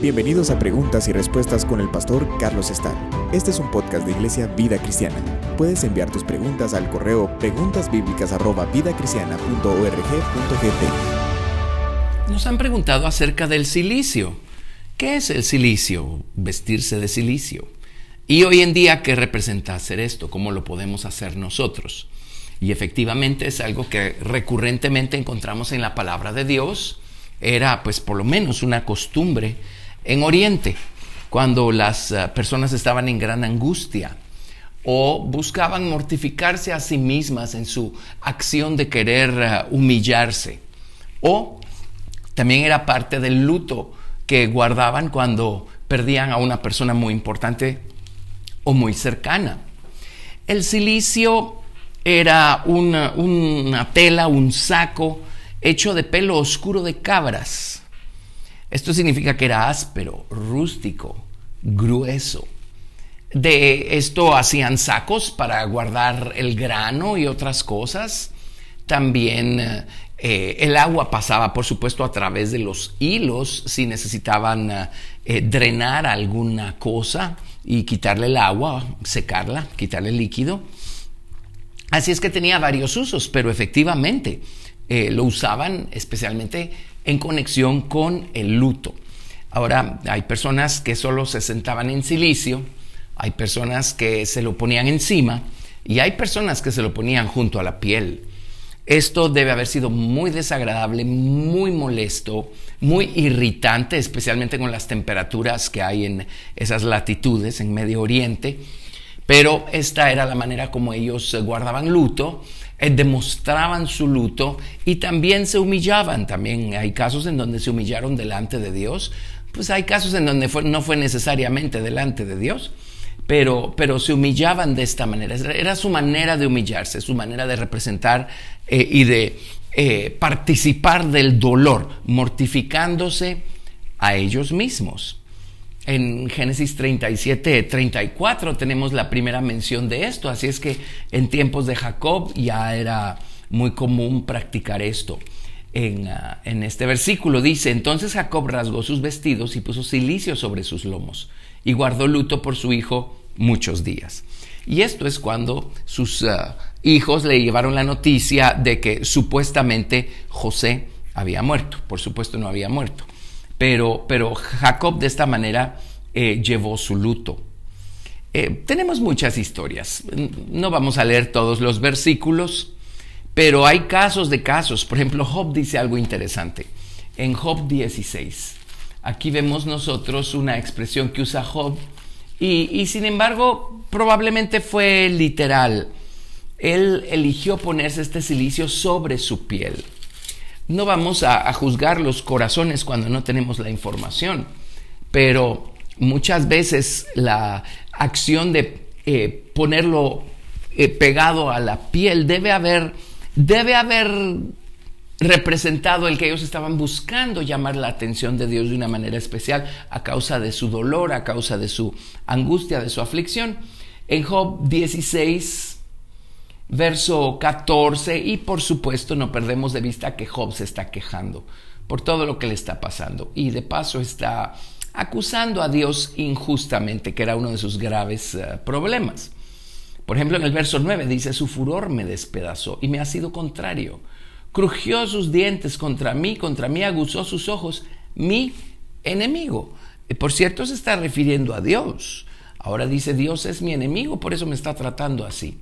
Bienvenidos a Preguntas y Respuestas con el pastor Carlos Estar. Este es un podcast de Iglesia Vida Cristiana. Puedes enviar tus preguntas al correo preguntasbiblicas@vidacristiana.org.gt. Nos han preguntado acerca del silicio. ¿Qué es el silicio? Vestirse de silicio. Y hoy en día, ¿qué representa hacer esto? ¿Cómo lo podemos hacer nosotros? Y efectivamente es algo que recurrentemente encontramos en la palabra de Dios. Era pues por lo menos una costumbre en Oriente, cuando las eh, personas estaban en gran angustia o buscaban mortificarse a sí mismas en su acción de querer eh, humillarse, o también era parte del luto que guardaban cuando perdían a una persona muy importante o muy cercana. El silicio era una, una tela, un saco hecho de pelo oscuro de cabras esto significa que era áspero, rústico, grueso. De esto hacían sacos para guardar el grano y otras cosas. También eh, el agua pasaba, por supuesto, a través de los hilos si necesitaban eh, drenar alguna cosa y quitarle el agua, secarla, quitarle el líquido. Así es que tenía varios usos, pero efectivamente eh, lo usaban especialmente en conexión con el luto. Ahora, hay personas que solo se sentaban en silicio, hay personas que se lo ponían encima y hay personas que se lo ponían junto a la piel. Esto debe haber sido muy desagradable, muy molesto, muy irritante, especialmente con las temperaturas que hay en esas latitudes en Medio Oriente. Pero esta era la manera como ellos guardaban luto eh, demostraban su luto y también se humillaban. También hay casos en donde se humillaron delante de Dios. Pues hay casos en donde no fue necesariamente delante de Dios, pero, pero se humillaban de esta manera. Era su manera de humillarse, su manera de representar eh, y de eh, participar del dolor, mortificándose a ellos mismos. En Génesis 37, 34 tenemos la primera mención de esto, así es que en tiempos de Jacob ya era muy común practicar esto. En, ah, en, este versículo dice, entonces Jacob rasgó sus vestidos y puso silicio sobre sus lomos y guardó luto por su hijo muchos días. Y esto es cuando sus ah, hijos le llevaron la noticia de que supuestamente José había muerto. Por supuesto no había muerto. Pero, pero Jacob de esta manera eh, llevó su luto. Eh, tenemos muchas historias. No vamos a leer todos los versículos, pero hay casos de casos. Por ejemplo, Job dice algo interesante. En Job 16, aquí vemos nosotros una expresión que usa Job y, y sin embargo probablemente fue literal. Él eligió ponerse este silicio sobre su piel. No vamos a, juzgar los corazones cuando no tenemos la información, pero muchas veces la acción de eh, ponerlo eh, pegado a la piel debe haber, debe haber representado el que ellos estaban buscando llamar la atención de Dios de una manera especial a causa de su dolor, a causa de su angustia, de su aflicción. En Job 16, verso 14, y por supuesto no perdemos de vista que Job se está quejando por todo lo que le está pasando y de paso está acusando a Dios injustamente, que era uno de sus graves eh, problemas. Por ejemplo, en el verso 9 dice, su furor me despedazó y me ha sido contrario. Crujió sus dientes contra mí, contra mí aguzó sus ojos, mi enemigo. Y por cierto, se está refiriendo a Dios. Ahora dice, Dios es mi enemigo, por eso me está tratando así.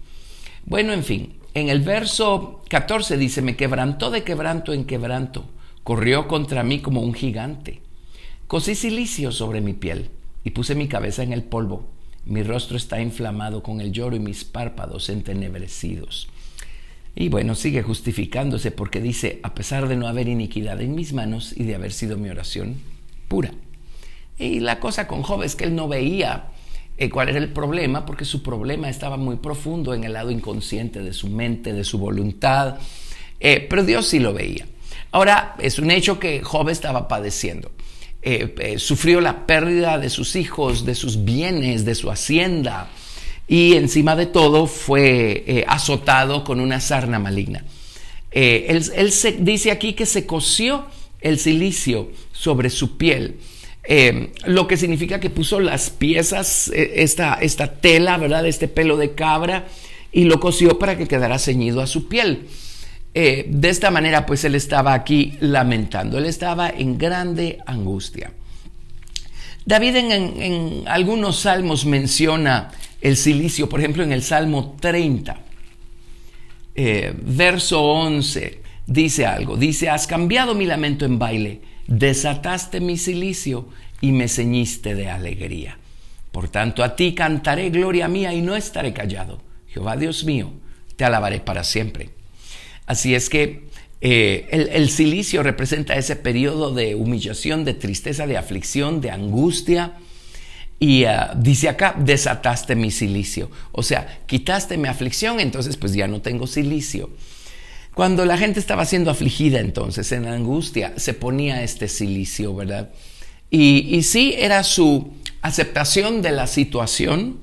Bueno, en fin, en el verso 14 dice, me quebrantó de quebranto en quebranto, corrió contra mí como un gigante. Cosí silicio sobre mi piel y puse mi cabeza en el polvo. Mi rostro está inflamado con el lloro y mis párpados entenebrecidos. Y bueno, sigue justificándose porque dice, a pesar de no haber iniquidad en mis manos y de haber sido mi oración pura. Y la cosa con Job es que él no veía cuál era el problema, porque su problema estaba muy profundo en el lado inconsciente de su mente, de su voluntad, eh, pero Dios sí lo veía. Ahora, es un hecho que Job estaba padeciendo. Eh, sufrió la pérdida de sus hijos, de sus bienes, de su hacienda, y encima de todo fue azotado con una sarna maligna. él, él se, dice aquí que se coció el silicio sobre su piel. Eh, lo que significa que puso las piezas, eh, esta, esta tela, ¿verdad? Este pelo de cabra, y lo cosió para que quedara ceñido a su piel. Eh, de esta manera, pues él estaba aquí lamentando, él estaba en grande angustia. David en, algunos salmos menciona el silicio, por ejemplo en el Salmo 30, verso 11, dice algo, dice, has cambiado mi lamento en baile desataste mi silicio y me ceñiste de alegría. Por tanto, a ti cantaré gloria mía y no estaré callado. Jehová Dios mío, te alabaré para siempre. Así es que eh, el, silicio representa ese periodo de humillación, de tristeza, de aflicción, de angustia. Y ah, dice acá, desataste mi silicio. O sea, quitaste mi aflicción, entonces pues ya no tengo silicio. Cuando la gente estaba siendo afligida entonces, en angustia, se ponía este silicio, ¿verdad? Y, sí, era su aceptación de la situación.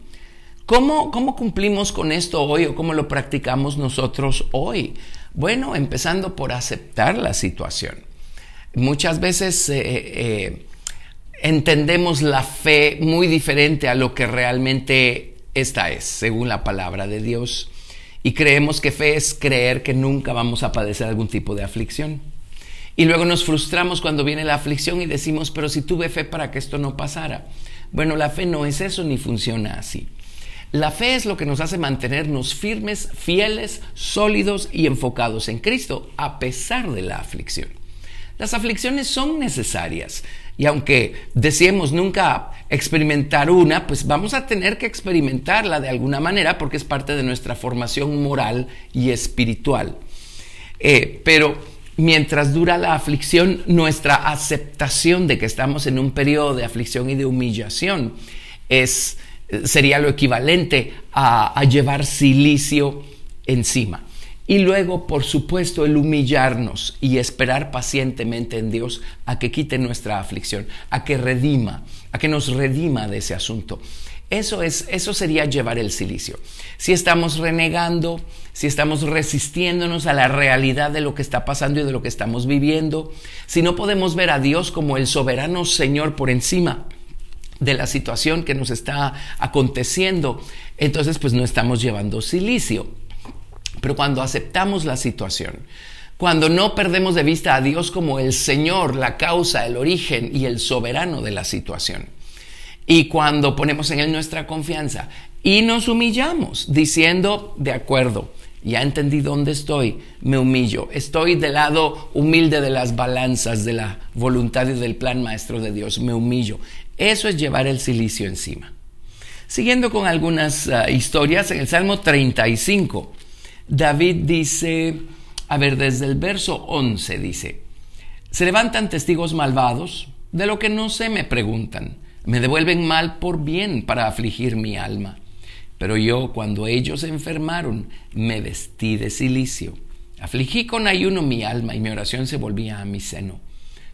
¿Cómo, ¿Cómo cumplimos con esto hoy o cómo lo practicamos nosotros hoy? Bueno, empezando por aceptar la situación. Muchas veces eh, eh, entendemos la fe muy diferente a lo que realmente esta es, según la palabra de Dios. Y creemos que fe es creer que nunca vamos a padecer algún tipo de aflicción. Y luego nos frustramos cuando viene la aflicción y decimos, pero si tuve fe para que esto no pasara. Bueno, la fe no es eso ni funciona así. La fe es lo que nos hace mantenernos firmes, fieles, sólidos y enfocados en Cristo a pesar de la aflicción. Las aflicciones son necesarias y aunque deseemos nunca experimentar una, pues vamos a tener que experimentarla de alguna manera porque es parte de nuestra formación moral y espiritual. Eh, pero mientras dura la aflicción, nuestra aceptación de que estamos en un periodo de aflicción y de humillación es, sería lo equivalente a llevar silicio encima. Y luego, por supuesto, el humillarnos y esperar pacientemente en Dios a que quite nuestra aflicción, a que redima, a que nos redima de ese asunto. Eso, es, eso sería llevar el silicio. Si estamos renegando, si estamos resistiéndonos a la realidad de lo que está pasando y de lo que estamos viviendo, si no podemos ver a Dios como el soberano Señor por encima de la situación que nos está aconteciendo, entonces pues no estamos llevando silicio. Pero cuando aceptamos la situación, cuando no perdemos de vista a Dios como el Señor, la causa, el origen y el soberano de la situación, y cuando ponemos en Él nuestra confianza y nos humillamos diciendo, de acuerdo, ya entendí dónde estoy, me humillo, estoy del lado humilde de las balanzas de la voluntad y del plan maestro de Dios, me humillo. Eso es llevar el silicio encima. Siguiendo con algunas ah, historias, en el Salmo 35, David dice, a ver, desde el verso 11 dice, se levantan testigos malvados, de lo que no sé me preguntan, me devuelven mal por bien para afligir mi alma. Pero yo, cuando ellos enfermaron, me vestí de silicio. Afligí con ayuno mi alma y mi oración se volvía a mi seno.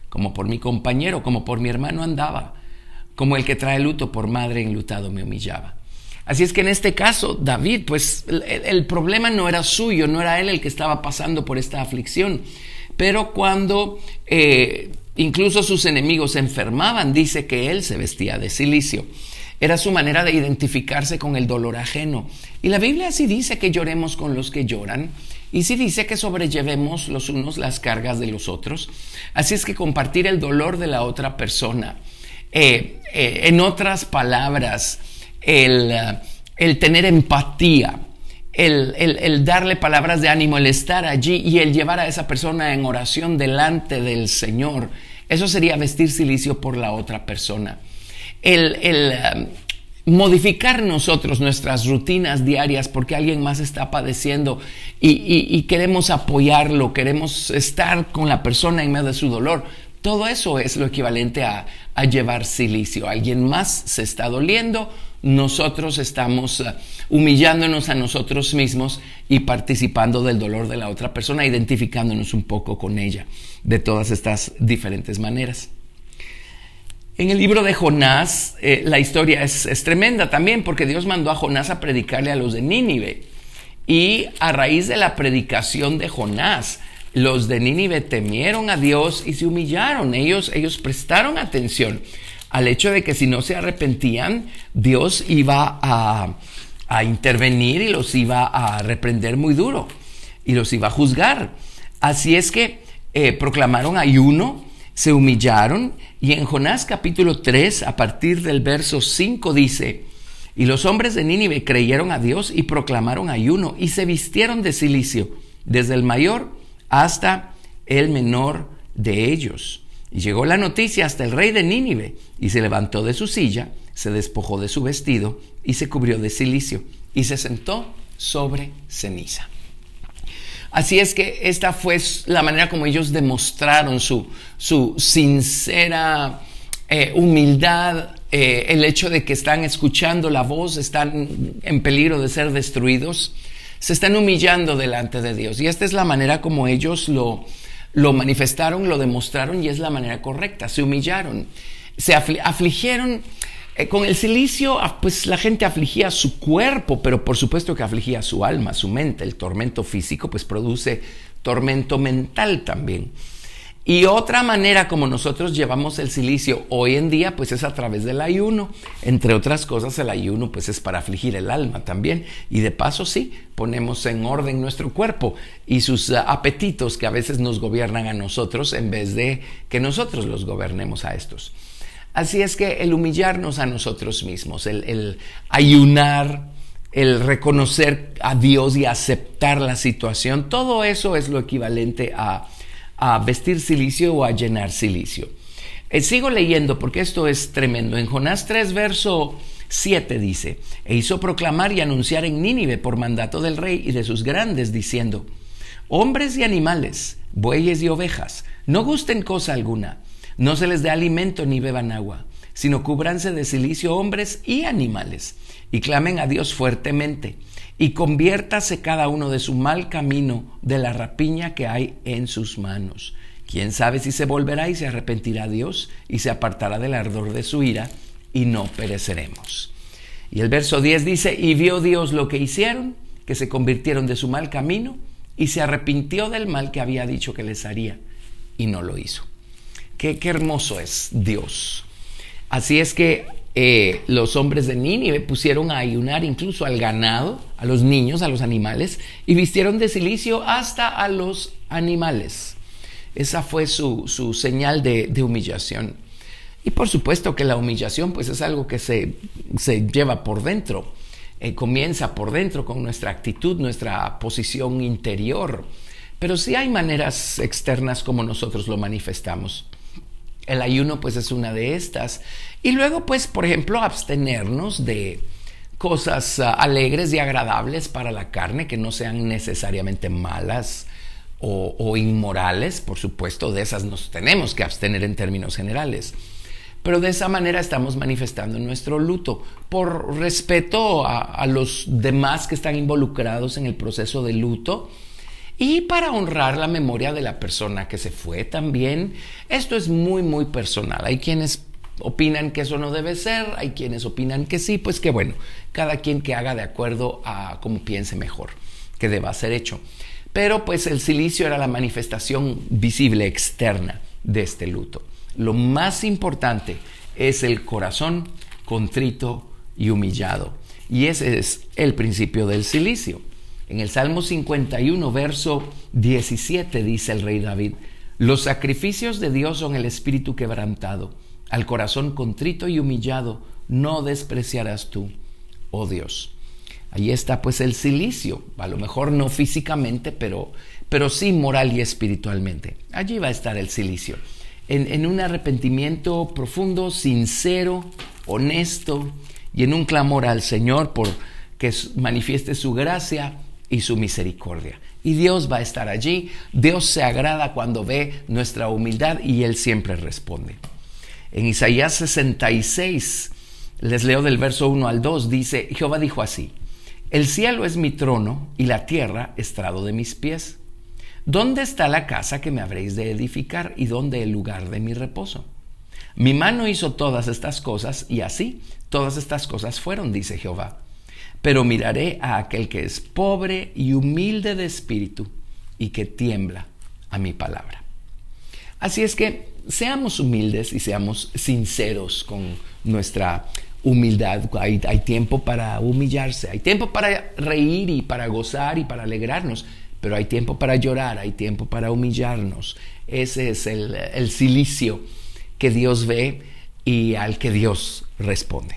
Como por mi compañero, como por mi hermano andaba, como el que trae luto por madre enlutado me humillaba. Así es que en este caso, David, pues el, problema no era suyo, no era él el que estaba pasando por esta aflicción. Pero cuando eh, incluso sus enemigos se enfermaban, dice que él se vestía de silicio. Era su manera de identificarse con el dolor ajeno. Y la Biblia sí dice que lloremos con los que lloran. Y sí dice que sobrellevemos los unos las cargas de los otros. Así es que compartir el dolor de la otra persona. Eh, eh, en otras palabras, eh, el, tener empatía, el, darle palabras de ánimo, el estar allí y el llevar a esa persona en oración delante del Señor. Eso sería vestir silicio por la otra persona. El, eh, modificar nosotros nuestras rutinas diarias porque alguien más está padeciendo y, queremos apoyarlo, queremos estar con la persona en medio de su dolor. Todo eso es lo equivalente a, a llevar silicio. Alguien más se está doliendo, nosotros estamos eh, humillándonos a nosotros mismos y participando del dolor de la otra persona, identificándonos un poco con ella de todas estas diferentes maneras. En el libro de Jonás, eh, la historia es, es, tremenda también porque Dios mandó a Jonás a predicarle a los de Nínive. Y a raíz de la predicación de Jonás, los de Nínive temieron a Dios y se humillaron. Ellos, ellos prestaron atención al hecho de que si no se arrepentían, Dios iba a, intervenir y los iba a reprender muy duro y los iba a juzgar. Así es que eh, proclamaron ayuno, se humillaron y en Jonás capítulo 3, a partir del verso 5 dice, y los hombres de Nínive creyeron a Dios y proclamaron ayuno y se vistieron de silicio, desde el mayor hasta el menor de ellos. Y llegó la noticia hasta el rey de Nínive, y se levantó de su silla, se despojó de su vestido y se cubrió de silicio, y se sentó sobre ceniza. Así es que esta fue la manera como ellos demostraron su, su sincera eh, humildad, eh, el hecho de que están escuchando la voz, están en peligro de ser destruidos, se están humillando delante de Dios. Y esta es la manera como ellos lo, lo manifestaron, lo demostraron y es la manera correcta. Se humillaron, se afligieron. Eh, con el silicio, pues la gente afligía su cuerpo, pero por supuesto que afligía su alma, su mente. El tormento físico, pues produce tormento mental también. Y otra manera como nosotros llevamos el silicio hoy en día, pues es a través del ayuno. Entre otras cosas, el ayuno pues es para afligir el alma también. Y de paso sí, ponemos en orden nuestro cuerpo y sus ah, apetitos que a veces nos gobiernan a nosotros en vez de que nosotros los gobernemos a estos. Así es que el humillarnos a nosotros mismos, el, el ayunar, el reconocer a Dios y aceptar la situación, todo eso es lo equivalente a a vestir silicio o a llenar silicio. Eh, sigo leyendo porque esto es tremendo. En Jonás 3, verso 7 dice, e hizo proclamar y anunciar en Nínive por mandato del rey y de sus grandes, diciendo, hombres y animales, bueyes y ovejas, no gusten cosa alguna, no se les dé alimento ni beban agua, sino cúbranse de silicio hombres y animales, y clamen a Dios fuertemente y conviértase cada uno de su mal camino de la rapiña que hay en sus manos. Quién sabe si se volverá y se arrepentirá Dios y se apartará del ardor de su ira y no pereceremos. Y el verso 10 dice, y vio Dios lo que hicieron, que se convirtieron de su mal camino y se arrepintió del mal que había dicho que les haría y no lo hizo. Qué, qué hermoso es Dios. Así es que eh, los hombres de Nínive pusieron a ayunar incluso al ganado, a los niños, a los animales, y vistieron de silicio hasta a los animales. Esa fue su, señal de, humillación. Y por supuesto que la humillación pues es algo que se, lleva por dentro, eh, comienza por dentro con nuestra actitud, nuestra posición interior. Pero sí hay maneras externas como nosotros lo manifestamos. El ayuno pues es una de estas. Y luego pues, por ejemplo, abstenernos de cosas ah, alegres y agradables para la carne que no sean necesariamente malas o, inmorales. Por supuesto, de esas nos tenemos que abstener en términos generales. Pero de esa manera estamos manifestando nuestro luto por respeto a, a los demás que están involucrados en el proceso de luto y para honrar la memoria de la persona que se fue también. Esto es muy, muy personal. Hay quienes opinan que eso no debe ser, hay quienes opinan que sí, pues que bueno, cada quien que haga de acuerdo a cómo piense mejor que deba ser hecho. Pero pues el silicio era la manifestación visible externa de este luto. Lo más importante es el corazón contrito y humillado. Y ese es el principio del silicio. En el Salmo 51, verso 17 dice el rey David, los sacrificios de Dios son el espíritu quebrantado, al corazón contrito y humillado no despreciarás tú, oh Dios. Ahí está pues el silicio, a lo mejor no físicamente, pero, pero sí moral y espiritualmente. Allí va a estar el silicio, en, en un arrepentimiento profundo, sincero, honesto y en un clamor al Señor por que manifieste su gracia y su misericordia. Y Dios va a estar allí. Dios se agrada cuando ve nuestra humildad y Él siempre responde. En Isaías 66, les leo del verso 1 al 2, dice, Jehová dijo así, el cielo es mi trono y la tierra estrado de mis pies. ¿Dónde está la casa que me habréis de edificar y dónde el lugar de mi reposo? Mi mano hizo todas estas cosas y así todas estas cosas fueron, dice Jehová pero miraré a aquel que es pobre y humilde de espíritu y que tiembla a mi palabra. Así es que seamos humildes y seamos sinceros con nuestra humildad. Hay, tiempo para humillarse, hay tiempo para reír y para gozar y para alegrarnos, pero hay tiempo para llorar, hay tiempo para humillarnos. Ese es el, el silicio que Dios ve y al que Dios responde.